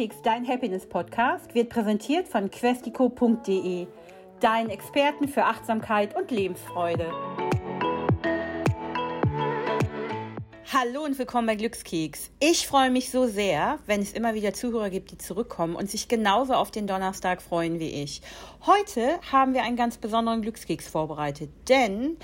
Glückskeks, dein Happiness-Podcast, wird präsentiert von questico.de, deinen Experten für Achtsamkeit und Lebensfreude. Hallo und willkommen bei Glückskeks. Ich freue mich so sehr, wenn es immer wieder Zuhörer gibt, die zurückkommen und sich genauso auf den Donnerstag freuen wie ich. Heute haben wir einen ganz besonderen Glückskeks vorbereitet, denn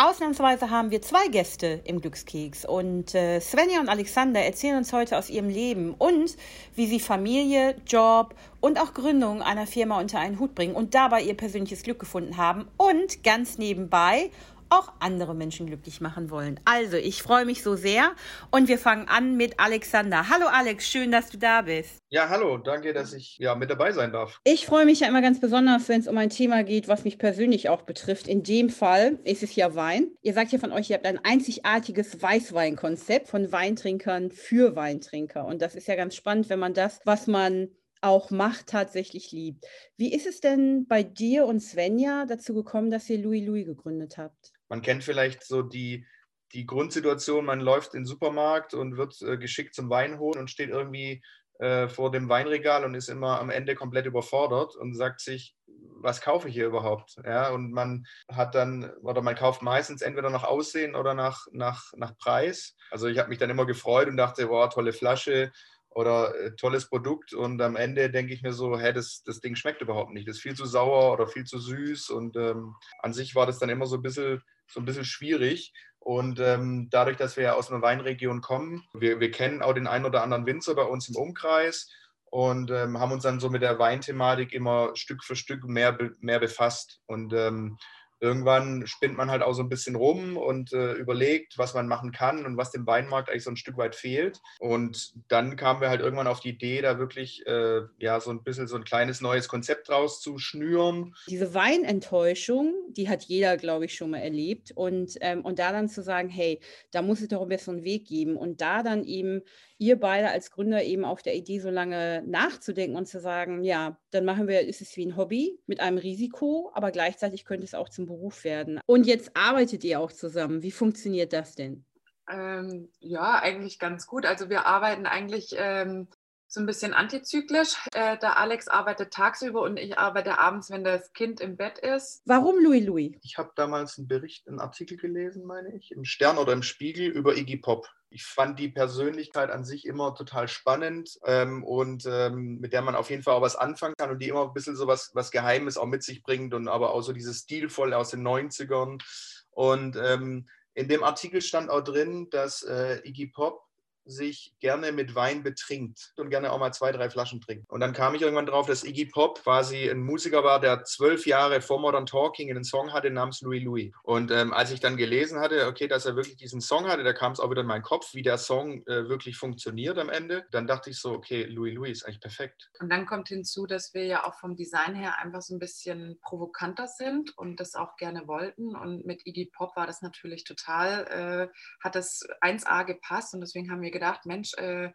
Ausnahmsweise haben wir zwei Gäste im Glückskeks und äh, Svenja und Alexander erzählen uns heute aus ihrem Leben und wie sie Familie, Job und auch Gründung einer Firma unter einen Hut bringen und dabei ihr persönliches Glück gefunden haben. Und ganz nebenbei auch andere Menschen glücklich machen wollen. Also, ich freue mich so sehr und wir fangen an mit Alexander. Hallo Alex, schön, dass du da bist. Ja, hallo, danke, dass ich ja mit dabei sein darf. Ich freue mich ja immer ganz besonders, wenn es um ein Thema geht, was mich persönlich auch betrifft. In dem Fall ist es ja Wein. Ihr sagt ja von euch, ihr habt ein einzigartiges Weißweinkonzept von Weintrinkern für Weintrinker und das ist ja ganz spannend, wenn man das, was man auch macht, tatsächlich liebt. Wie ist es denn bei dir und Svenja dazu gekommen, dass ihr Louis Louis gegründet habt? Man kennt vielleicht so die, die Grundsituation, man läuft in den Supermarkt und wird äh, geschickt zum Wein holen und steht irgendwie äh, vor dem Weinregal und ist immer am Ende komplett überfordert und sagt sich, was kaufe ich hier überhaupt? Ja, und man hat dann, oder man kauft meistens entweder nach Aussehen oder nach, nach, nach Preis. Also ich habe mich dann immer gefreut und dachte, boah, tolle Flasche, oder äh, tolles Produkt und am Ende denke ich mir so, hä, das, das Ding schmeckt überhaupt nicht, das ist viel zu sauer oder viel zu süß und ähm, an sich war das dann immer so ein bisschen so ein bisschen schwierig. Und ähm, dadurch, dass wir ja aus einer Weinregion kommen, wir, wir kennen auch den einen oder anderen Winzer bei uns im Umkreis und ähm, haben uns dann so mit der Weinthematik immer Stück für Stück mehr, mehr befasst. Und ähm, irgendwann spinnt man halt auch so ein bisschen rum und äh, überlegt, was man machen kann und was dem Weinmarkt eigentlich so ein Stück weit fehlt. Und dann kamen wir halt irgendwann auf die Idee, da wirklich äh, ja so ein bisschen so ein kleines neues Konzept draus zu schnüren. Diese Weinenttäuschung, die hat jeder, glaube ich, schon mal erlebt. Und, ähm, und da dann zu sagen, hey, da muss es doch einen besseren Weg geben. Und da dann eben ihr beide als Gründer eben auf der Idee so lange nachzudenken und zu sagen, ja, dann machen wir, ist es wie ein Hobby mit einem Risiko, aber gleichzeitig könnte es auch zum Beruf werden. Und jetzt arbeitet ihr auch zusammen. Wie funktioniert das denn? Ähm, ja, eigentlich ganz gut. Also wir arbeiten eigentlich ähm, so ein bisschen antizyklisch. Äh, der Alex arbeitet tagsüber und ich arbeite abends, wenn das Kind im Bett ist. Warum Louis Louis? Ich habe damals einen Bericht, einen Artikel gelesen, meine ich, im Stern oder im Spiegel über Iggy Pop. Ich fand die Persönlichkeit an sich immer total spannend ähm, und ähm, mit der man auf jeden Fall auch was anfangen kann und die immer ein bisschen so was, was Geheimes auch mit sich bringt und aber auch so dieses Stilvoll aus den 90ern. Und ähm, in dem Artikel stand auch drin, dass äh, Iggy Pop sich gerne mit Wein betrinkt und gerne auch mal zwei, drei Flaschen trinkt. Und dann kam ich irgendwann drauf, dass Iggy Pop quasi ein Musiker war, der zwölf Jahre vor Modern Talking einen Song hatte namens Louis Louis. Und ähm, als ich dann gelesen hatte, okay, dass er wirklich diesen Song hatte, da kam es auch wieder in meinen Kopf, wie der Song äh, wirklich funktioniert am Ende. Dann dachte ich so, okay, Louis Louis ist eigentlich perfekt. Und dann kommt hinzu, dass wir ja auch vom Design her einfach so ein bisschen provokanter sind und das auch gerne wollten. Und mit Iggy Pop war das natürlich total, äh, hat das 1A gepasst und deswegen haben wir gedacht, Mensch, äh,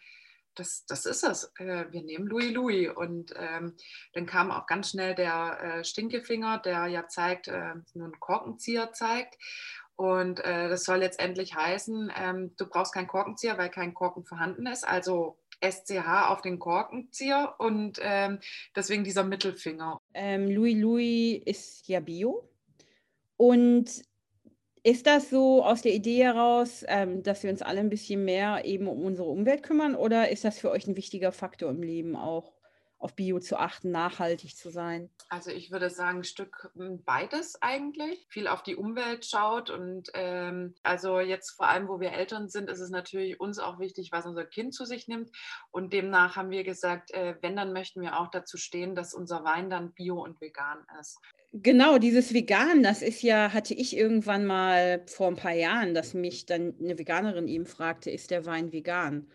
das, das ist es. Äh, wir nehmen Louis Louis. Und ähm, dann kam auch ganz schnell der äh, Stinkefinger, der ja zeigt, äh, einen Korkenzieher zeigt. Und äh, das soll letztendlich heißen, ähm, du brauchst keinen Korkenzieher, weil kein Korken vorhanden ist. Also SCH auf den Korkenzieher und ähm, deswegen dieser Mittelfinger. Ähm, Louis Louis ist ja Bio. Und ist das so aus der Idee heraus, ähm, dass wir uns alle ein bisschen mehr eben um unsere Umwelt kümmern oder ist das für euch ein wichtiger Faktor im Leben auch, auf Bio zu achten, nachhaltig zu sein? Also ich würde sagen, ein Stück hm, beides eigentlich. Viel auf die Umwelt schaut und ähm, also jetzt vor allem, wo wir Eltern sind, ist es natürlich uns auch wichtig, was unser Kind zu sich nimmt. Und demnach haben wir gesagt, äh, wenn, dann möchten wir auch dazu stehen, dass unser Wein dann bio und vegan ist. Genau, dieses Vegan, das ist ja, hatte ich irgendwann mal vor ein paar Jahren, dass mich dann eine Veganerin eben fragte, ist der Wein vegan?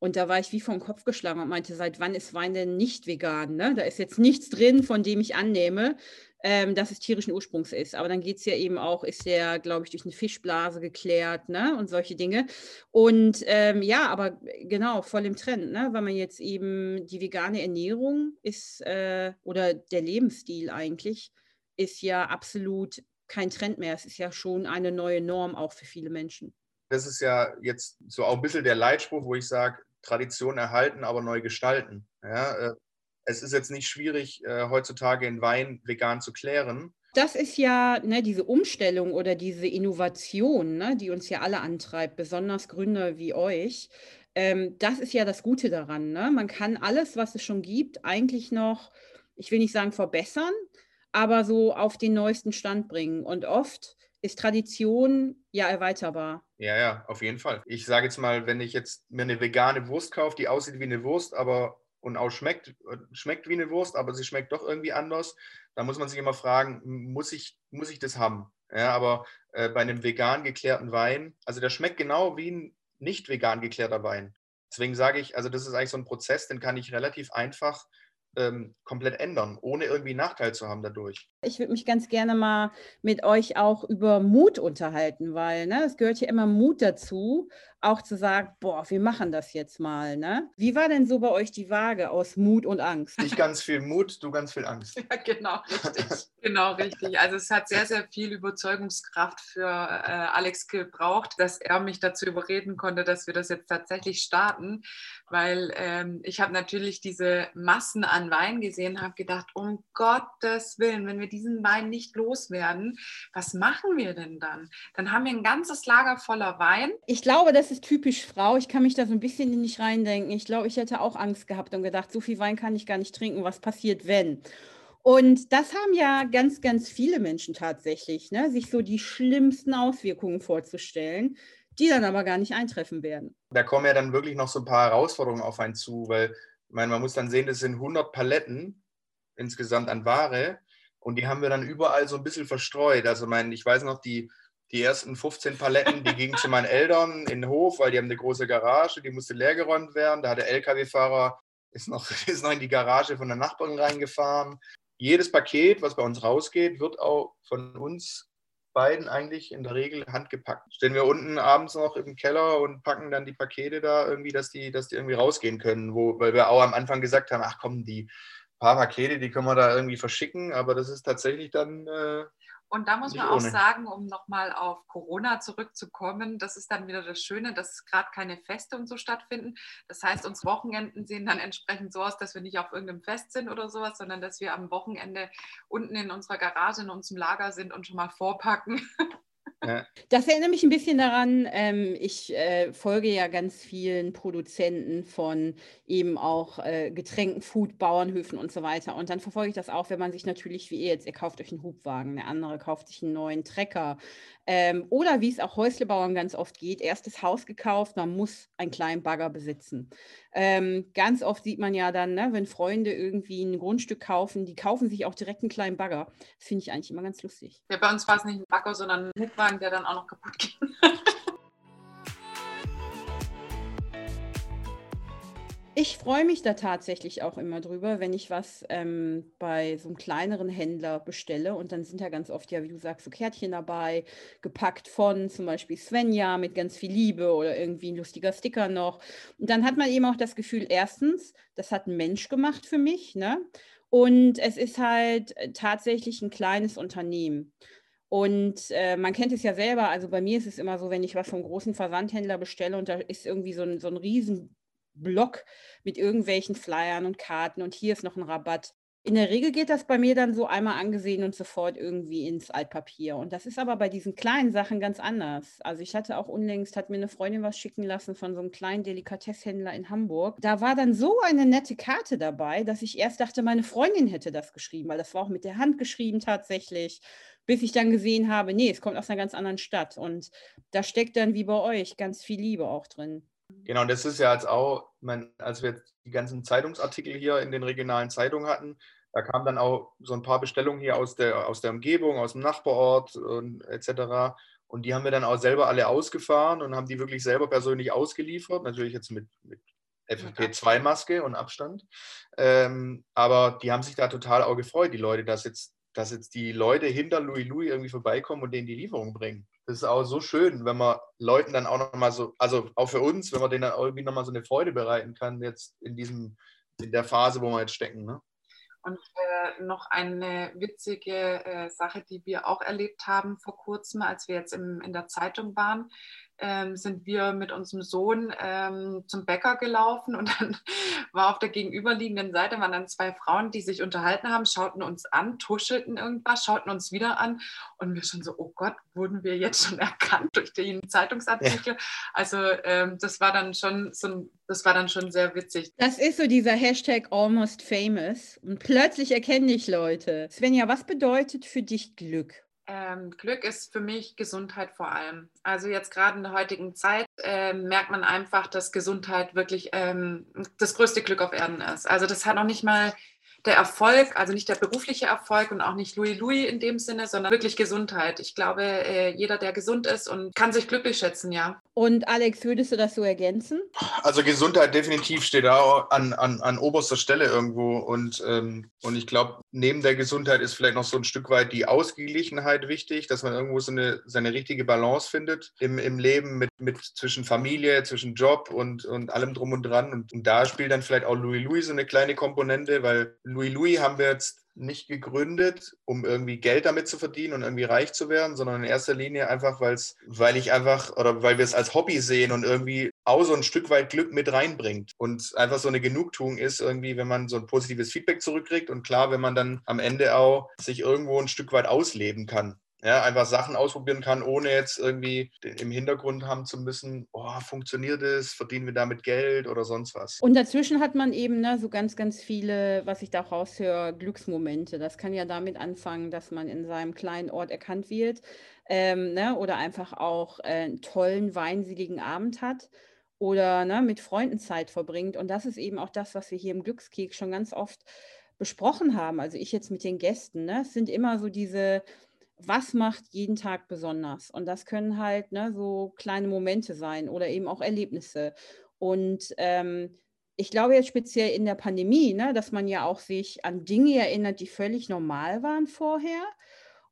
Und da war ich wie vom Kopf geschlagen und meinte, seit wann ist Wein denn nicht vegan? Ne? Da ist jetzt nichts drin, von dem ich annehme, ähm, dass es tierischen Ursprungs ist. Aber dann geht es ja eben auch, ist der, glaube ich, durch eine Fischblase geklärt ne? und solche Dinge. Und ähm, ja, aber genau, voll im Trend, ne? weil man jetzt eben die vegane Ernährung ist äh, oder der Lebensstil eigentlich ist ja absolut kein Trend mehr. Es ist ja schon eine neue Norm auch für viele Menschen. Das ist ja jetzt so auch ein bisschen der Leitspruch, wo ich sage, Tradition erhalten, aber neu gestalten. Ja, äh, es ist jetzt nicht schwierig, äh, heutzutage in Wein vegan zu klären. Das ist ja ne, diese Umstellung oder diese Innovation, ne, die uns ja alle antreibt, besonders Gründer wie euch. Ähm, das ist ja das Gute daran. Ne? Man kann alles, was es schon gibt, eigentlich noch, ich will nicht sagen verbessern, aber so auf den neuesten Stand bringen. Und oft ist Tradition ja erweiterbar. Ja, ja, auf jeden Fall. Ich sage jetzt mal, wenn ich jetzt mir eine vegane Wurst kaufe, die aussieht wie eine Wurst, aber und auch schmeckt, schmeckt wie eine Wurst, aber sie schmeckt doch irgendwie anders, dann muss man sich immer fragen, muss ich, muss ich das haben? Ja, aber äh, bei einem vegan geklärten Wein, also der schmeckt genau wie ein nicht vegan geklärter Wein. Deswegen sage ich, also das ist eigentlich so ein Prozess, den kann ich relativ einfach ähm, komplett ändern, ohne irgendwie Nachteil zu haben dadurch. Ich würde mich ganz gerne mal mit euch auch über Mut unterhalten, weil ne, es gehört ja immer Mut dazu, auch zu sagen, boah, wir machen das jetzt mal. Ne? Wie war denn so bei euch die Waage aus Mut und Angst? Ich ganz viel Mut, du ganz viel Angst. Ja, genau, richtig. genau, richtig. Also es hat sehr, sehr viel Überzeugungskraft für äh, Alex gebraucht, dass er mich dazu überreden konnte, dass wir das jetzt tatsächlich starten, weil ähm, ich habe natürlich diese Massen an Wein gesehen, habe gedacht, um Gottes Willen, wenn wir diesen Wein nicht loswerden, was machen wir denn dann? Dann haben wir ein ganzes Lager voller Wein. Ich glaube, das ist typisch Frau. Ich kann mich da so ein bisschen nicht reindenken. Ich glaube, ich hätte auch Angst gehabt und gedacht, so viel Wein kann ich gar nicht trinken. Was passiert, wenn? Und das haben ja ganz, ganz viele Menschen tatsächlich, ne? sich so die schlimmsten Auswirkungen vorzustellen, die dann aber gar nicht eintreffen werden. Da kommen ja dann wirklich noch so ein paar Herausforderungen auf einen zu, weil meine, man muss dann sehen, das sind 100 Paletten insgesamt an Ware und die haben wir dann überall so ein bisschen verstreut. Also, mein, ich weiß noch, die, die ersten 15 Paletten, die gingen zu meinen Eltern in den Hof, weil die haben eine große Garage, die musste leergeräumt werden. Da hat der LKW-Fahrer ist noch, ist noch in die Garage von der Nachbarin reingefahren. Jedes Paket, was bei uns rausgeht, wird auch von uns beiden eigentlich in der Regel handgepackt. Stehen wir unten abends noch im Keller und packen dann die Pakete da irgendwie, dass die, dass die irgendwie rausgehen können, wo, weil wir auch am Anfang gesagt haben, ach komm, die paar Pakete, die können wir da irgendwie verschicken, aber das ist tatsächlich dann. Äh, und da muss man auch sagen, um nochmal auf Corona zurückzukommen, das ist dann wieder das Schöne, dass gerade keine Feste und so stattfinden. Das heißt, uns Wochenenden sehen dann entsprechend so aus, dass wir nicht auf irgendeinem Fest sind oder sowas, sondern dass wir am Wochenende unten in unserer Garage, in unserem Lager sind und schon mal vorpacken. Das erinnert mich ein bisschen daran, ähm, ich äh, folge ja ganz vielen Produzenten von eben auch äh, Getränken, Food, Bauernhöfen und so weiter. Und dann verfolge ich das auch, wenn man sich natürlich, wie ihr jetzt, ihr kauft euch einen Hubwagen, der andere kauft sich einen neuen Trecker. Ähm, oder wie es auch Häuslebauern ganz oft geht, erstes Haus gekauft, man muss einen kleinen Bagger besitzen. Ähm, ganz oft sieht man ja dann, ne, wenn Freunde irgendwie ein Grundstück kaufen, die kaufen sich auch direkt einen kleinen Bagger. Das finde ich eigentlich immer ganz lustig. Ja, bei uns war es nicht ein Bagger, sondern ein Hubwagen, der dann auch noch kaputt ging. Ich freue mich da tatsächlich auch immer drüber, wenn ich was ähm, bei so einem kleineren Händler bestelle und dann sind da ganz oft ja, wie du sagst, so Kärtchen dabei, gepackt von zum Beispiel Svenja mit ganz viel Liebe oder irgendwie ein lustiger Sticker noch. Und dann hat man eben auch das Gefühl, erstens, das hat ein Mensch gemacht für mich, ne? Und es ist halt äh, tatsächlich ein kleines Unternehmen. Und äh, man kennt es ja selber, also bei mir ist es immer so, wenn ich was vom großen Versandhändler bestelle und da ist irgendwie so ein, so ein riesen Block mit irgendwelchen Flyern und Karten und hier ist noch ein Rabatt. In der Regel geht das bei mir dann so einmal angesehen und sofort irgendwie ins Altpapier. Und das ist aber bei diesen kleinen Sachen ganz anders. Also ich hatte auch unlängst, hat mir eine Freundin was schicken lassen von so einem kleinen Delikatesshändler in Hamburg. Da war dann so eine nette Karte dabei, dass ich erst dachte, meine Freundin hätte das geschrieben, weil das war auch mit der Hand geschrieben tatsächlich bis ich dann gesehen habe, nee, es kommt aus einer ganz anderen Stadt. Und da steckt dann wie bei euch ganz viel Liebe auch drin. Genau, und das ist ja jetzt auch, mein, als wir die ganzen Zeitungsartikel hier in den regionalen Zeitungen hatten, da kamen dann auch so ein paar Bestellungen hier aus der, aus der Umgebung, aus dem Nachbarort und etc. Und die haben wir dann auch selber alle ausgefahren und haben die wirklich selber persönlich ausgeliefert. Natürlich jetzt mit, mit FFP2-Maske und Abstand. Ähm, aber die haben sich da total auch gefreut, die Leute, dass jetzt, dass jetzt die Leute hinter Louis Louis irgendwie vorbeikommen und denen die Lieferung bringen das ist auch so schön, wenn man Leuten dann auch nochmal so, also auch für uns, wenn man denen dann irgendwie nochmal so eine Freude bereiten kann, jetzt in diesem, in der Phase, wo wir jetzt stecken. Ne? Und äh, noch eine witzige äh, Sache, die wir auch erlebt haben vor kurzem, als wir jetzt im, in der Zeitung waren. Ähm, sind wir mit unserem Sohn ähm, zum Bäcker gelaufen und dann war auf der gegenüberliegenden Seite waren dann zwei Frauen, die sich unterhalten haben, schauten uns an, tuschelten irgendwas, schauten uns wieder an und wir schon so, oh Gott, wurden wir jetzt schon erkannt durch den Zeitungsartikel? Ja. Also ähm, das war dann schon so ein, das war dann schon sehr witzig. Das ist so dieser Hashtag almost famous und plötzlich erkennen dich Leute. Svenja, was bedeutet für dich Glück? Ähm, Glück ist für mich Gesundheit vor allem. Also jetzt gerade in der heutigen Zeit äh, merkt man einfach, dass Gesundheit wirklich ähm, das größte Glück auf Erden ist. Also das hat noch nicht mal der Erfolg, also nicht der berufliche Erfolg und auch nicht Louis Louis in dem Sinne, sondern wirklich Gesundheit. Ich glaube, äh, jeder, der gesund ist und kann sich glücklich schätzen, ja. Und Alex, würdest du das so ergänzen? Also Gesundheit definitiv steht da an, an, an oberster Stelle irgendwo. Und, ähm, und ich glaube, neben der Gesundheit ist vielleicht noch so ein Stück weit die Ausgeglichenheit wichtig, dass man irgendwo so eine, seine richtige Balance findet im, im Leben mit, mit zwischen Familie, zwischen Job und, und allem drum und dran. Und, und da spielt dann vielleicht auch Louis Louis so eine kleine Komponente, weil Louis Louis haben wir jetzt nicht gegründet, um irgendwie Geld damit zu verdienen und irgendwie reich zu werden, sondern in erster Linie einfach, weil's, weil ich einfach oder weil wir es als Hobby sehen und irgendwie auch so ein Stück weit Glück mit reinbringt und einfach so eine Genugtuung ist irgendwie, wenn man so ein positives Feedback zurückkriegt und klar, wenn man dann am Ende auch sich irgendwo ein Stück weit ausleben kann ja, einfach Sachen ausprobieren kann, ohne jetzt irgendwie im Hintergrund haben zu müssen, oh, funktioniert es, verdienen wir damit Geld oder sonst was. Und dazwischen hat man eben ne, so ganz, ganz viele, was ich da raushöre, Glücksmomente. Das kann ja damit anfangen, dass man in seinem kleinen Ort erkannt wird ähm, ne, oder einfach auch äh, einen tollen, weinseligen Abend hat oder ne, mit Freunden Zeit verbringt. Und das ist eben auch das, was wir hier im Glückskeks schon ganz oft besprochen haben. Also ich jetzt mit den Gästen. Ne? Es sind immer so diese was macht jeden Tag besonders? Und das können halt ne, so kleine Momente sein oder eben auch Erlebnisse. Und ähm, ich glaube jetzt speziell in der Pandemie, ne, dass man ja auch sich an Dinge erinnert, die völlig normal waren vorher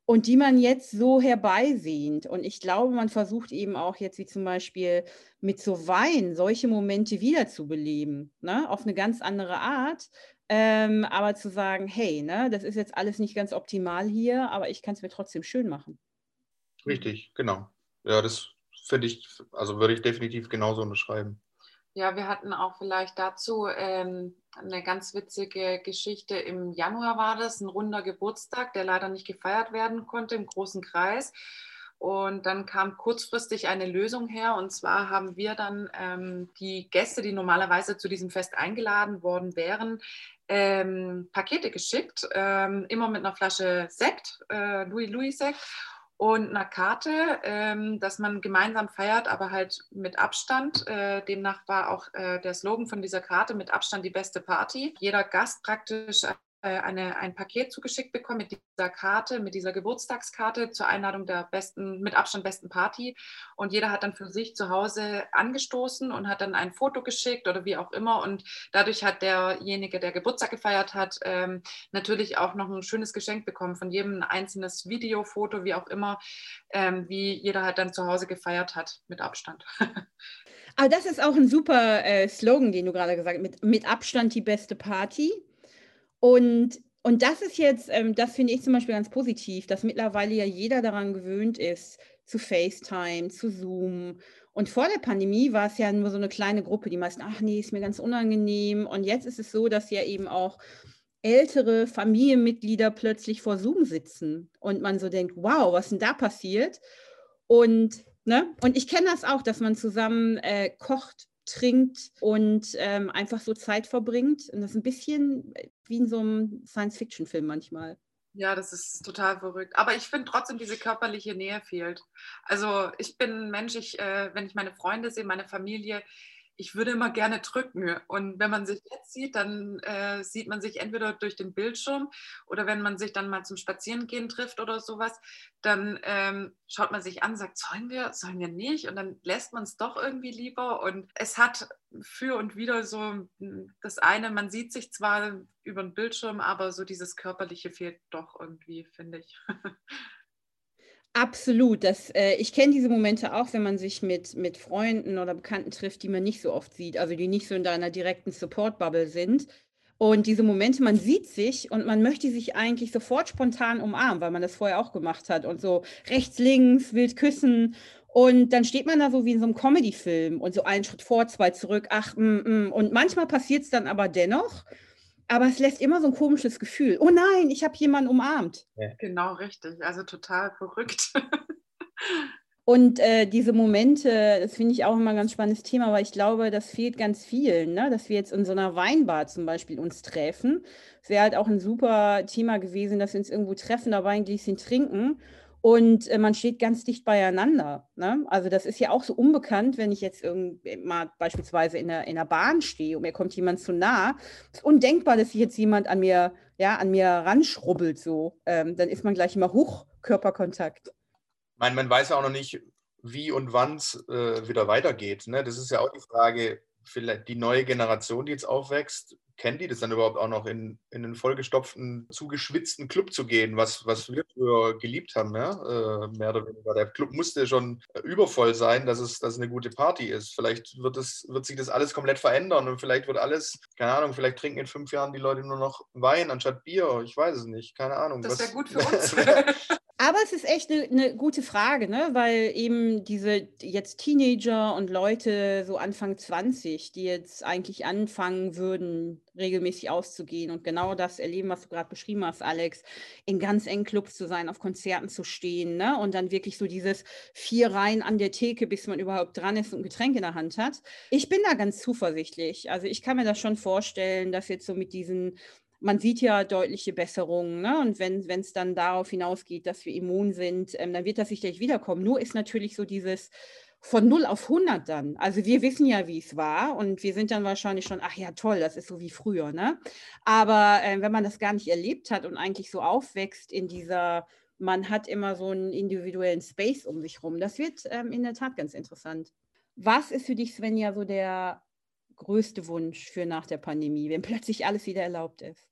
und die man jetzt so herbeisehnt. Und ich glaube, man versucht eben auch jetzt wie zum Beispiel mit so Wein solche Momente wiederzubeleben, ne, auf eine ganz andere Art, ähm, aber zu sagen, hey, ne, das ist jetzt alles nicht ganz optimal hier, aber ich kann es mir trotzdem schön machen. Richtig, genau. Ja, das finde ich, also würde ich definitiv genauso unterschreiben. Ja, wir hatten auch vielleicht dazu ähm, eine ganz witzige Geschichte. Im Januar war das, ein runder Geburtstag, der leider nicht gefeiert werden konnte im großen Kreis. Und dann kam kurzfristig eine Lösung her. Und zwar haben wir dann ähm, die Gäste, die normalerweise zu diesem Fest eingeladen worden wären, ähm, Pakete geschickt, ähm, immer mit einer Flasche Sekt, äh, Louis Louis Sekt und einer Karte, ähm, dass man gemeinsam feiert, aber halt mit Abstand. Äh, demnach war auch äh, der Slogan von dieser Karte mit Abstand die beste Party. Jeder Gast praktisch eine, ein Paket zugeschickt bekommen mit dieser Karte, mit dieser Geburtstagskarte zur Einladung der besten, mit Abstand besten Party. Und jeder hat dann für sich zu Hause angestoßen und hat dann ein Foto geschickt oder wie auch immer. Und dadurch hat derjenige, der Geburtstag gefeiert hat, ähm, natürlich auch noch ein schönes Geschenk bekommen. Von jedem ein einzelnes Videofoto, wie auch immer, ähm, wie jeder halt dann zu Hause gefeiert hat mit Abstand. Aber das ist auch ein super äh, Slogan, den du gerade gesagt hast, mit, mit Abstand die beste Party. Und, und das ist jetzt, ähm, das finde ich zum Beispiel ganz positiv, dass mittlerweile ja jeder daran gewöhnt ist, zu FaceTime, zu Zoom. Und vor der Pandemie war es ja nur so eine kleine Gruppe, die meisten, ach nee, ist mir ganz unangenehm. Und jetzt ist es so, dass ja eben auch ältere Familienmitglieder plötzlich vor Zoom sitzen und man so denkt, wow, was denn da passiert? Und, ne? und ich kenne das auch, dass man zusammen äh, kocht trinkt und ähm, einfach so Zeit verbringt. Und das ist ein bisschen wie in so einem Science-Fiction-Film manchmal. Ja, das ist total verrückt. Aber ich finde trotzdem, diese körperliche Nähe fehlt. Also ich bin ein Mensch, ich, äh, wenn ich meine Freunde sehe, meine Familie, ich würde immer gerne drücken. Und wenn man sich jetzt sieht, dann äh, sieht man sich entweder durch den Bildschirm oder wenn man sich dann mal zum Spazierengehen trifft oder sowas, dann ähm, schaut man sich an, sagt, sollen wir, sollen wir nicht? Und dann lässt man es doch irgendwie lieber. Und es hat für und wieder so hm, das eine, man sieht sich zwar über den Bildschirm, aber so dieses Körperliche fehlt doch irgendwie, finde ich. Absolut. Das, äh, ich kenne diese Momente auch, wenn man sich mit, mit Freunden oder Bekannten trifft, die man nicht so oft sieht, also die nicht so in deiner direkten Support-Bubble sind. Und diese Momente, man sieht sich und man möchte sich eigentlich sofort spontan umarmen, weil man das vorher auch gemacht hat und so rechts, links, wild küssen. Und dann steht man da so wie in so einem Comedy-Film und so einen Schritt vor, zwei zurück, ach, mm, mm. und manchmal passiert es dann aber dennoch. Aber es lässt immer so ein komisches Gefühl. Oh nein, ich habe jemanden umarmt. Genau, richtig. Also total verrückt. Und äh, diese Momente, das finde ich auch immer ein ganz spannendes Thema, weil ich glaube, das fehlt ganz vielen, ne? dass wir jetzt in so einer Weinbar zum Beispiel uns treffen. Es wäre halt auch ein super Thema gewesen, dass wir uns irgendwo treffen, dabei ein Gläschen trinken und äh, man steht ganz dicht beieinander. Ne? Also das ist ja auch so unbekannt, wenn ich jetzt mal beispielsweise in der, in der Bahn stehe und mir kommt jemand zu nah. Es ist undenkbar, dass sich jetzt jemand an mir, ja, an mir ranschrubbelt so. Ähm, dann ist man gleich immer hoch Körperkontakt meine, man weiß ja auch noch nicht, wie und wann es äh, wieder weitergeht. Ne? Das ist ja auch die Frage, vielleicht die neue Generation, die jetzt aufwächst, kennt die das dann überhaupt auch noch in, in einen vollgestopften, zugeschwitzten Club zu gehen, was, was wir früher geliebt haben, ja? äh, mehr oder weniger. Der Club musste schon übervoll sein, dass es, dass es eine gute Party ist. Vielleicht wird, es, wird sich das alles komplett verändern und vielleicht wird alles, keine Ahnung, vielleicht trinken in fünf Jahren die Leute nur noch Wein anstatt Bier. Ich weiß es nicht, keine Ahnung. Das wäre gut für uns. Aber es ist echt eine ne gute Frage, ne? weil eben diese jetzt Teenager und Leute so Anfang 20, die jetzt eigentlich anfangen würden, regelmäßig auszugehen und genau das erleben, was du gerade beschrieben hast, Alex, in ganz engen Clubs zu sein, auf Konzerten zu stehen ne? und dann wirklich so dieses vier Reihen an der Theke, bis man überhaupt dran ist und ein Getränk in der Hand hat. Ich bin da ganz zuversichtlich. Also ich kann mir das schon vorstellen, dass jetzt so mit diesen man sieht ja deutliche Besserungen. Ne? Und wenn es dann darauf hinausgeht, dass wir immun sind, ähm, dann wird das sicherlich wiederkommen. Nur ist natürlich so dieses von 0 auf 100 dann. Also wir wissen ja, wie es war und wir sind dann wahrscheinlich schon, ach ja, toll, das ist so wie früher. Ne? Aber äh, wenn man das gar nicht erlebt hat und eigentlich so aufwächst in dieser, man hat immer so einen individuellen Space um sich rum, das wird ähm, in der Tat ganz interessant. Was ist für dich, Svenja, so der größte Wunsch für nach der Pandemie, wenn plötzlich alles wieder erlaubt ist?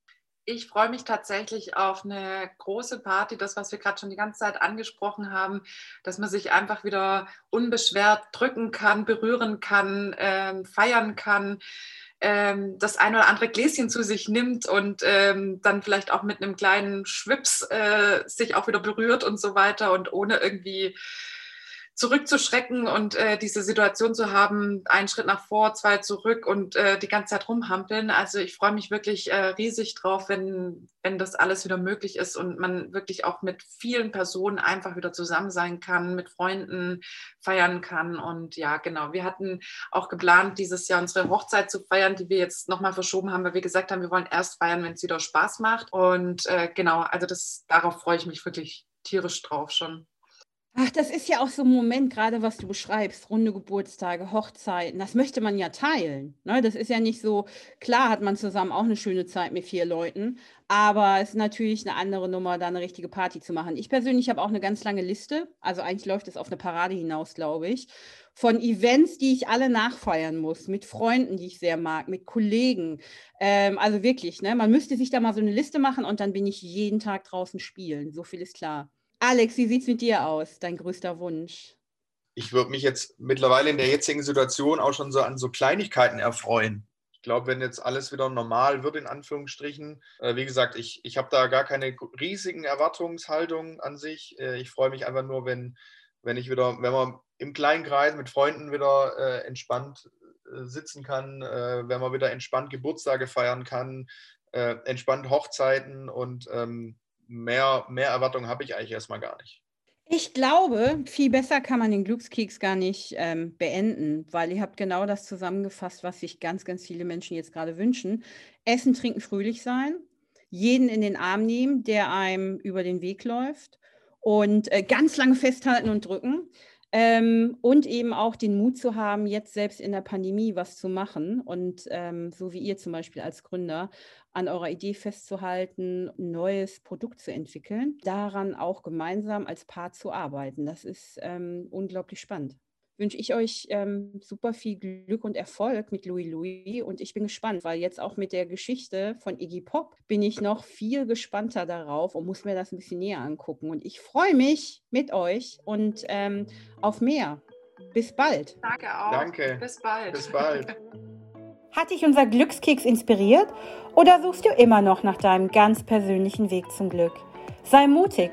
Ich freue mich tatsächlich auf eine große Party, das, was wir gerade schon die ganze Zeit angesprochen haben, dass man sich einfach wieder unbeschwert drücken kann, berühren kann, ähm, feiern kann, ähm, das ein oder andere Gläschen zu sich nimmt und ähm, dann vielleicht auch mit einem kleinen Schwips äh, sich auch wieder berührt und so weiter und ohne irgendwie zurückzuschrecken und äh, diese Situation zu haben, einen Schritt nach vor, zwei zurück und äh, die ganze Zeit rumhampeln. Also ich freue mich wirklich äh, riesig drauf, wenn, wenn das alles wieder möglich ist und man wirklich auch mit vielen Personen einfach wieder zusammen sein kann, mit Freunden feiern kann. Und ja, genau, wir hatten auch geplant, dieses Jahr unsere Hochzeit zu feiern, die wir jetzt nochmal verschoben haben, weil wir gesagt haben, wir wollen erst feiern, wenn es wieder Spaß macht. Und äh, genau, also das, darauf freue ich mich wirklich tierisch drauf schon. Ach, das ist ja auch so ein Moment, gerade was du beschreibst, runde Geburtstage, Hochzeiten, das möchte man ja teilen. Ne? Das ist ja nicht so, klar hat man zusammen auch eine schöne Zeit mit vier Leuten, aber es ist natürlich eine andere Nummer, da eine richtige Party zu machen. Ich persönlich habe auch eine ganz lange Liste, also eigentlich läuft es auf eine Parade hinaus, glaube ich, von Events, die ich alle nachfeiern muss, mit Freunden, die ich sehr mag, mit Kollegen. Ähm, also wirklich, ne? man müsste sich da mal so eine Liste machen und dann bin ich jeden Tag draußen spielen, so viel ist klar. Alex, wie sieht es mit dir aus? Dein größter Wunsch? Ich würde mich jetzt mittlerweile in der jetzigen Situation auch schon so an so Kleinigkeiten erfreuen. Ich glaube, wenn jetzt alles wieder normal wird, in Anführungsstrichen, äh, wie gesagt, ich, ich habe da gar keine riesigen Erwartungshaltungen an sich. Äh, ich freue mich einfach nur, wenn, wenn ich wieder, wenn man im kleinen Kreis mit Freunden wieder äh, entspannt äh, sitzen kann, äh, wenn man wieder entspannt Geburtstage feiern kann, äh, entspannt Hochzeiten und ähm, mehr, mehr Erwartungen habe ich eigentlich erstmal gar nicht. Ich glaube, viel besser kann man den Glückskeks gar nicht ähm, beenden, weil ihr habt genau das zusammengefasst, was sich ganz, ganz viele Menschen jetzt gerade wünschen. Essen, trinken, fröhlich sein, jeden in den Arm nehmen, der einem über den Weg läuft und äh, ganz lange festhalten und drücken. Ähm, und eben auch den Mut zu haben, jetzt selbst in der Pandemie was zu machen und ähm, so wie ihr zum Beispiel als Gründer an eurer Idee festzuhalten, ein neues Produkt zu entwickeln, daran auch gemeinsam als Paar zu arbeiten. Das ist ähm, unglaublich spannend wünsche ich euch ähm, super viel Glück und Erfolg mit Louis Louis. Und ich bin gespannt, weil jetzt auch mit der Geschichte von Iggy Pop bin ich noch viel gespannter darauf und muss mir das ein bisschen näher angucken. Und ich freue mich mit euch und ähm, auf mehr. Bis bald. Danke auch. Danke. Bis bald. Bis bald. Hat dich unser Glückskeks inspiriert oder suchst du immer noch nach deinem ganz persönlichen Weg zum Glück? Sei mutig